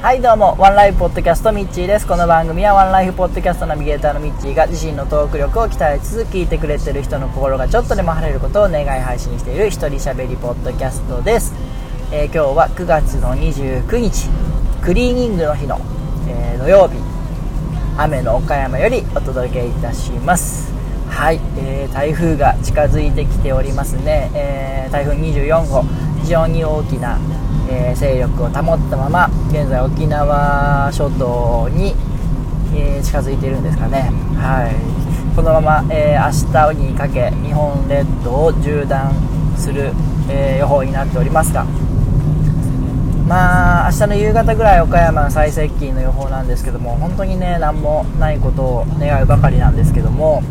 はいどうもワンライフポッドキャストミッチーです。この番組はワンライフポッドキャストナビゲーターのミッチーが自身のトーク力を鍛えつつ聞いてくれてる人の心がちょっとでも晴れることを願い配信している一人喋りポッドキャストです、えー今日は9月の29日クリーニングの日の、えー土曜日雨の岡山よりお届けいたします。はい、えー台風が近づいてきておりますね、えー台風24号非常に大きな、えー勢力を保ったまま現在沖縄諸島に、えー近づいているんですかね。はい。このまま、えー明日にかけ日本列島を縦断する、え予報になっておりますが。まあ明日の夕方ぐらい岡山の最接近の予報なんですけども本当にね何もないことを願うばかりなんですけども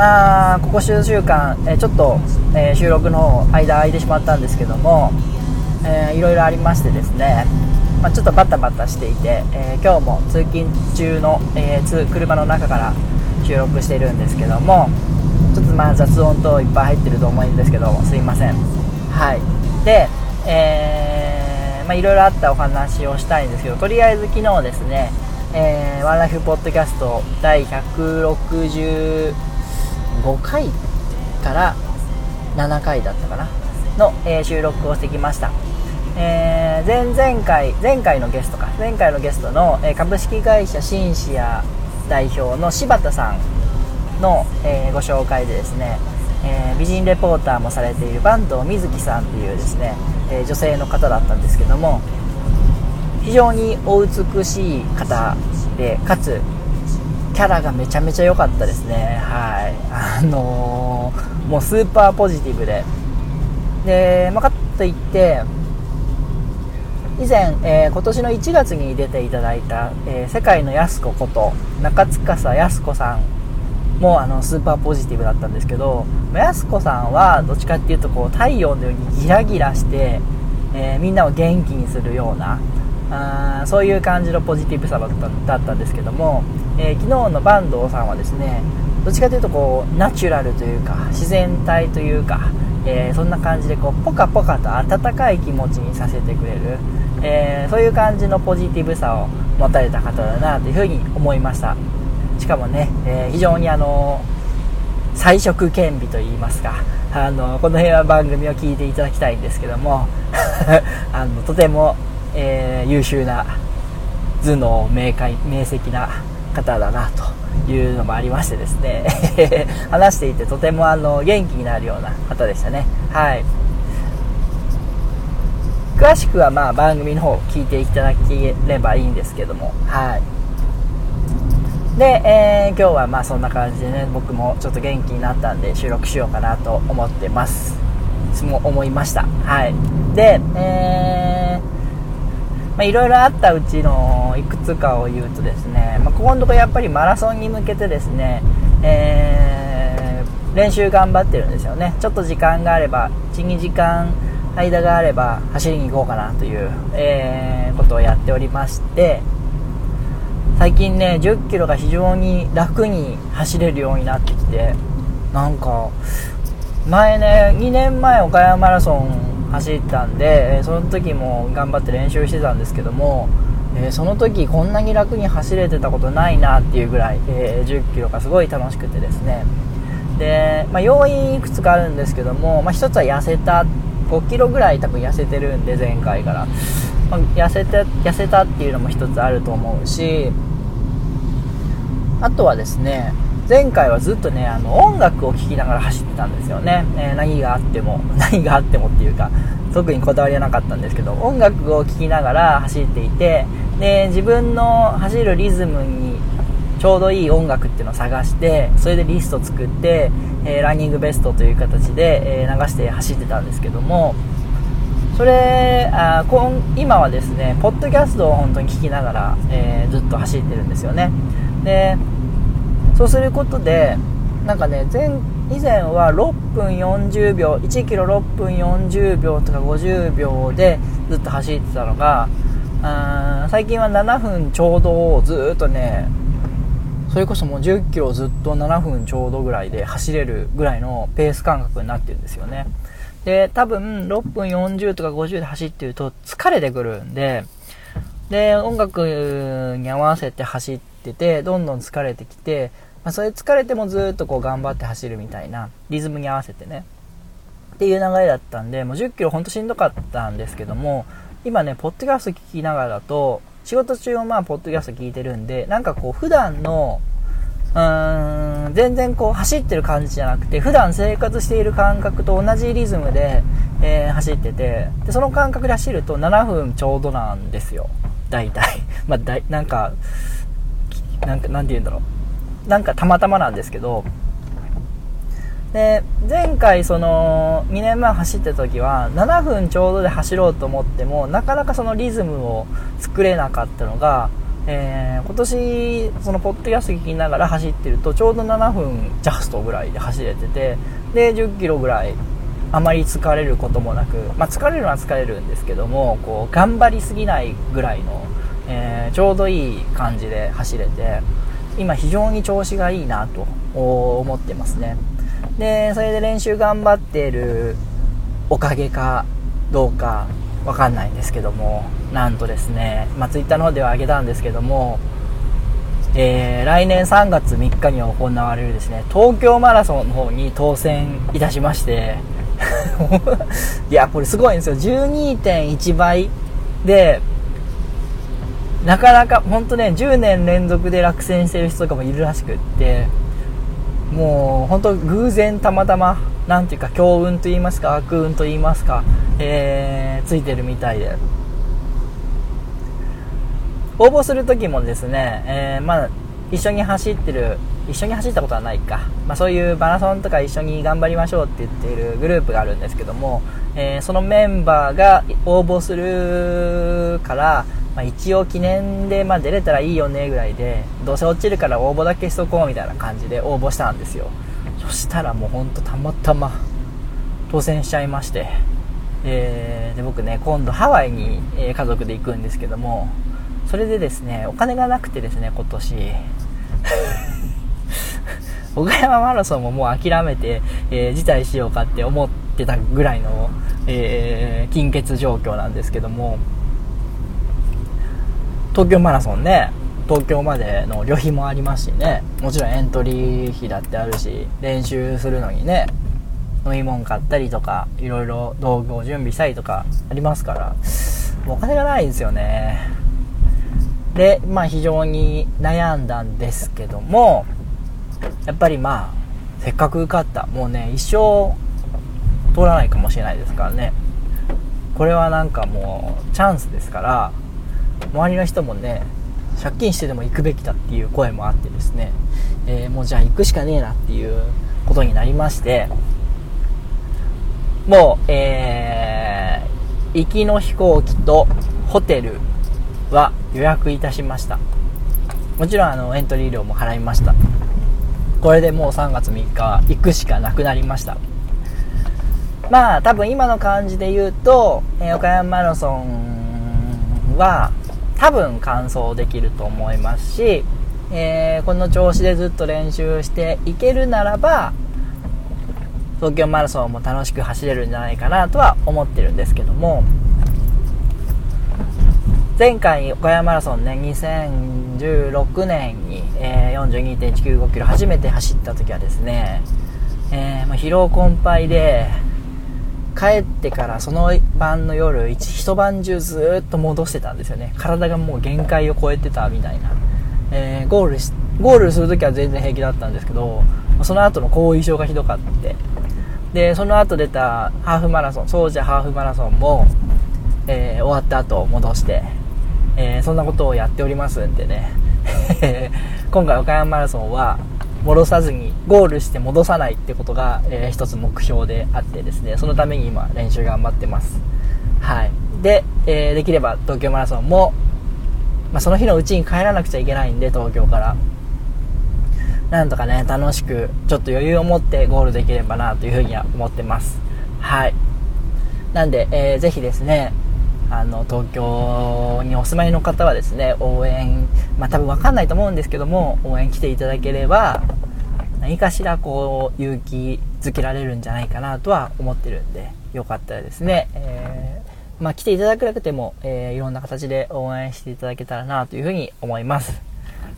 まあここ数週間、えちょっと、え収録の方間空いてしまったんですけども、えーいろいろありましてですね、まあ、ちょっとバタバタしていて、えー今日も通勤中の、えー車の中から収録しているんですけどもちょっとまあ雑音等いっぱい入ってると思うんですけどすいません。はい。でえーまあいろいろあったお話をしたいんですけどとりあえず昨日ですね、えーワンライフポッドキャスト第160 5回から7回だったかなの、えー収録をしてきました、えー前々回前回のゲストか。前回のゲストの、えー株式会社シンシア代表の柴田さんの、えーご紹介でですね、えー美人レポーターもされている坂東瑞希さんというですね、えー女性の方だったんですけども非常にお美しい方でかつキャラがめちゃめちゃ良かったですね。はい。あのーもうスーパーポジティブで。で、まあ、かといって以前、えー今年の1月に出ていただいた、えー世界のやす子こと中司やす子さんもあのスーパーポジティブだったんですけどやす子さんはどっちかっていうとこう太陽のようにギラギラして、えーみんなを元気にするようなあそういう感じのポジティブさだったんですけども、えー昨日の坂東さんはですねどっちかというとこうナチュラルというか自然体というか、えーそんな感じでこうポカポカと温かい気持ちにさせてくれる、えーそういう感じのポジティブさを持たれた方だなというふうに思いました。しかもね、え非常にあの彩色兼備といいますかあのこの辺は番組を聞いていただきたいんですけども あのとても、えー優秀な頭脳明快明晰な方だなというのもありましてですね。話していてとてもあの元気になるような方でしたね。はい。詳しくはまあ番組の方聞いていただければいいんですけども。はい。で、えー今日はまあそんな感じでね僕もちょっと元気になったんで収録しようかなと思ってます。も思いました。はい。でえーまあいろいろあったうちのいくつかを言うとですね、まあ、ここのところやっぱりマラソンに向けてですね、えー練習頑張ってるんですよね。ちょっと時間があれば12時間間があれば走りに行こうかなという、えーことをやっておりまして最近ね1 0キロが非常に楽に走れるようになってきてなんか前ね2年前岡山マラソン走ったんでえその時も頑張って練習してたんですけども、えその時こんなに楽に走れてたことないなっていうぐらい、え1 0キロがすごい楽しくてですね。で、まあ、要因いくつかあるんですけども、まあ、一つは痩せた5キロぐらい多分痩せてるんで前回から、まあ痩せて痩せたっていうのも一つあると思うしあとはですね前回はずっとねあの音楽を聴きながら走ってたんですよね、えー何があっても 何があってもっていうか特にこだわりはなかったんですけど音楽を聴きながら走っていてで自分の走るリズムにちょうどいい音楽っていうのを探してそれでリスト作って、えーランニングベストという形で、えー流して走ってたんですけどもそれあ今はですねポッドキャストを本当に聞きながら、えーずっと走ってるんですよね。でそうすることでなんかね前以前は6分40秒1キロ6分40秒とか50秒でずっと走ってたのが最近は7分ちょうどをずっとねそれこそもう10キロずっと7分ちょうどぐらいで走れるぐらいのペース感覚になってるんですよね。で、多分6分40とか50で走ってると疲れてくるんで、で、音楽に合わせて走ってて、どんどん疲れてきて、まあ、それ疲れてもずっとこう頑張って走るみたいな、リズムに合わせてね。っていう流れだったんで、もう10キロほんとしんどかったんですけども、今ね、ポッドキャスト聞きながらだと、仕事中はまあ、ポッドキャスト聞いてるんで、なんかこう、普段の、うーん、全然こう、走ってる感じじゃなくて、普段生活している感覚と同じリズムで、えー、走ってて、で、その感覚で走ると7分ちょうどなんですよ。大体。まあ、だい、なんか、なんか、なんて言うんだろう。なんかたまたまなんですけど、で、前回その、2年前走ってた時は、7分ちょうどで走ろうと思っても、なかなかそのリズムを作れなかったのが、えー、今年、そのポッドキャスト聞きながら走ってると、ちょうど7分ジャストぐらいで走れてて、で、10キロぐらい、あまり疲れることもなく、まあ、疲れるのは疲れるんですけども、こう、頑張りすぎないぐらいの、えー、ちょうどいい感じで走れて、今非常に調子がいいなと思ってますね。で、それで練習頑張ってるおかげかどうかわかんないんですけども、なんとですね、まあ、ツイッターの方ではあげたんですけども、えー、来年3月3日に行われるですね、東京マラソンの方に当選いたしまして、いや、これすごいんですよ。12.1倍で、なかなか、ほんとね、10年連続で落選してる人とかもいるらしくって、もう本当偶然たまたまなんていうか強運と言いますか悪運と言いますか、えー、ついてるみたいで。応募する時もですね、えー、まあ一緒に走ってる一緒に走ったことはないか、まあ、そういうマラソンとか一緒に頑張りましょうって言っているグループがあるんですけども、えー、そのメンバーが応募するからまあ、一応記念で、まあ、出れたらいいよねぐらいでどうせ落ちるから応募だけしとこうみたいな感じで応募したんですよ。そしたらもうほんとたまたま当選しちゃいまして、えー、で僕ね今度ハワイに、家族で行くんですけどもそれでですねお金がなくてですね今年。岡山マラソンももう諦めて、えー、辞退しようかって思ってたぐらいの、えー、金欠状況なんですけども東京マラソンね東京までの旅費もありますしねもちろんエントリー費だってあるし練習するのにね飲み物買ったりとかいろいろ道具を準備したりとかありますからお金がないんですよね。でまあ非常に悩んだんですけどもやっぱりまあせっかく受かったもうね一生通らないかもしれないですからね。これはなんかもうチャンスですから周りの人もね借金してでも行くべきだっていう声もあってですね、えー、もうじゃあ行くしかねえなっていうことになりましてもう、えー、行きの飛行機とホテルは予約いたしました。もちろんあのエントリー料も払いました。これでもう3月3日行くしかなくなりました。まあ多分今の感じで言うと、えー、岡山マラソンは多分完走できると思いますし、えー、この調子でずっと練習していけるならば東京マラソンも楽しく走れるんじゃないかなとは思ってるんですけども前回岡山マラソンね2016年に、えー、42.195キロ初めて走った時はですね、えー、ま、疲労困憊で帰ってからその晩の夜一晩中ずっと戻してたんですよね。体がもう限界を超えてたみたいな、えー、ゴールしゴールするときは全然平気だったんですけどその後の後遺症がひどかって。でその後出たハーフマラソンそうじゃハーフマラソンも、えー、終わった後戻して、えー、そんなことをやっておりますんでね 今回岡山マラソンは戻さずにゴールして戻さないってことが、えー、一つ目標であってですねそのために今練習頑張ってます。はい。で、えー、できれば東京マラソンも、まあ、その日のうちに帰らなくちゃいけないんで東京から。なんとかね楽しくちょっと余裕を持ってゴールできればなというふうには思ってます。はい。なんで、えー、ぜひですねあの東京にお住まいの方はですね応援まあ多分分かんないと思うんですけども応援来ていただければ何かしらこう勇気づけられるんじゃないかなとは思ってるんで、よかったらですね、えー、まあ、来ていただくなくても、えー、いろんな形で応援していただけたらなというふうに思います。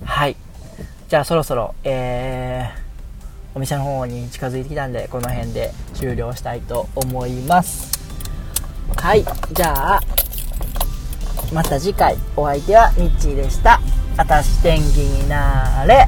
はい。じゃあそろそろ、えー、お店の方に近づいてきたんで、この辺で終了したいと思います。はい。じゃあ、また次回お相手はミッチーでした。あたし天気になれ。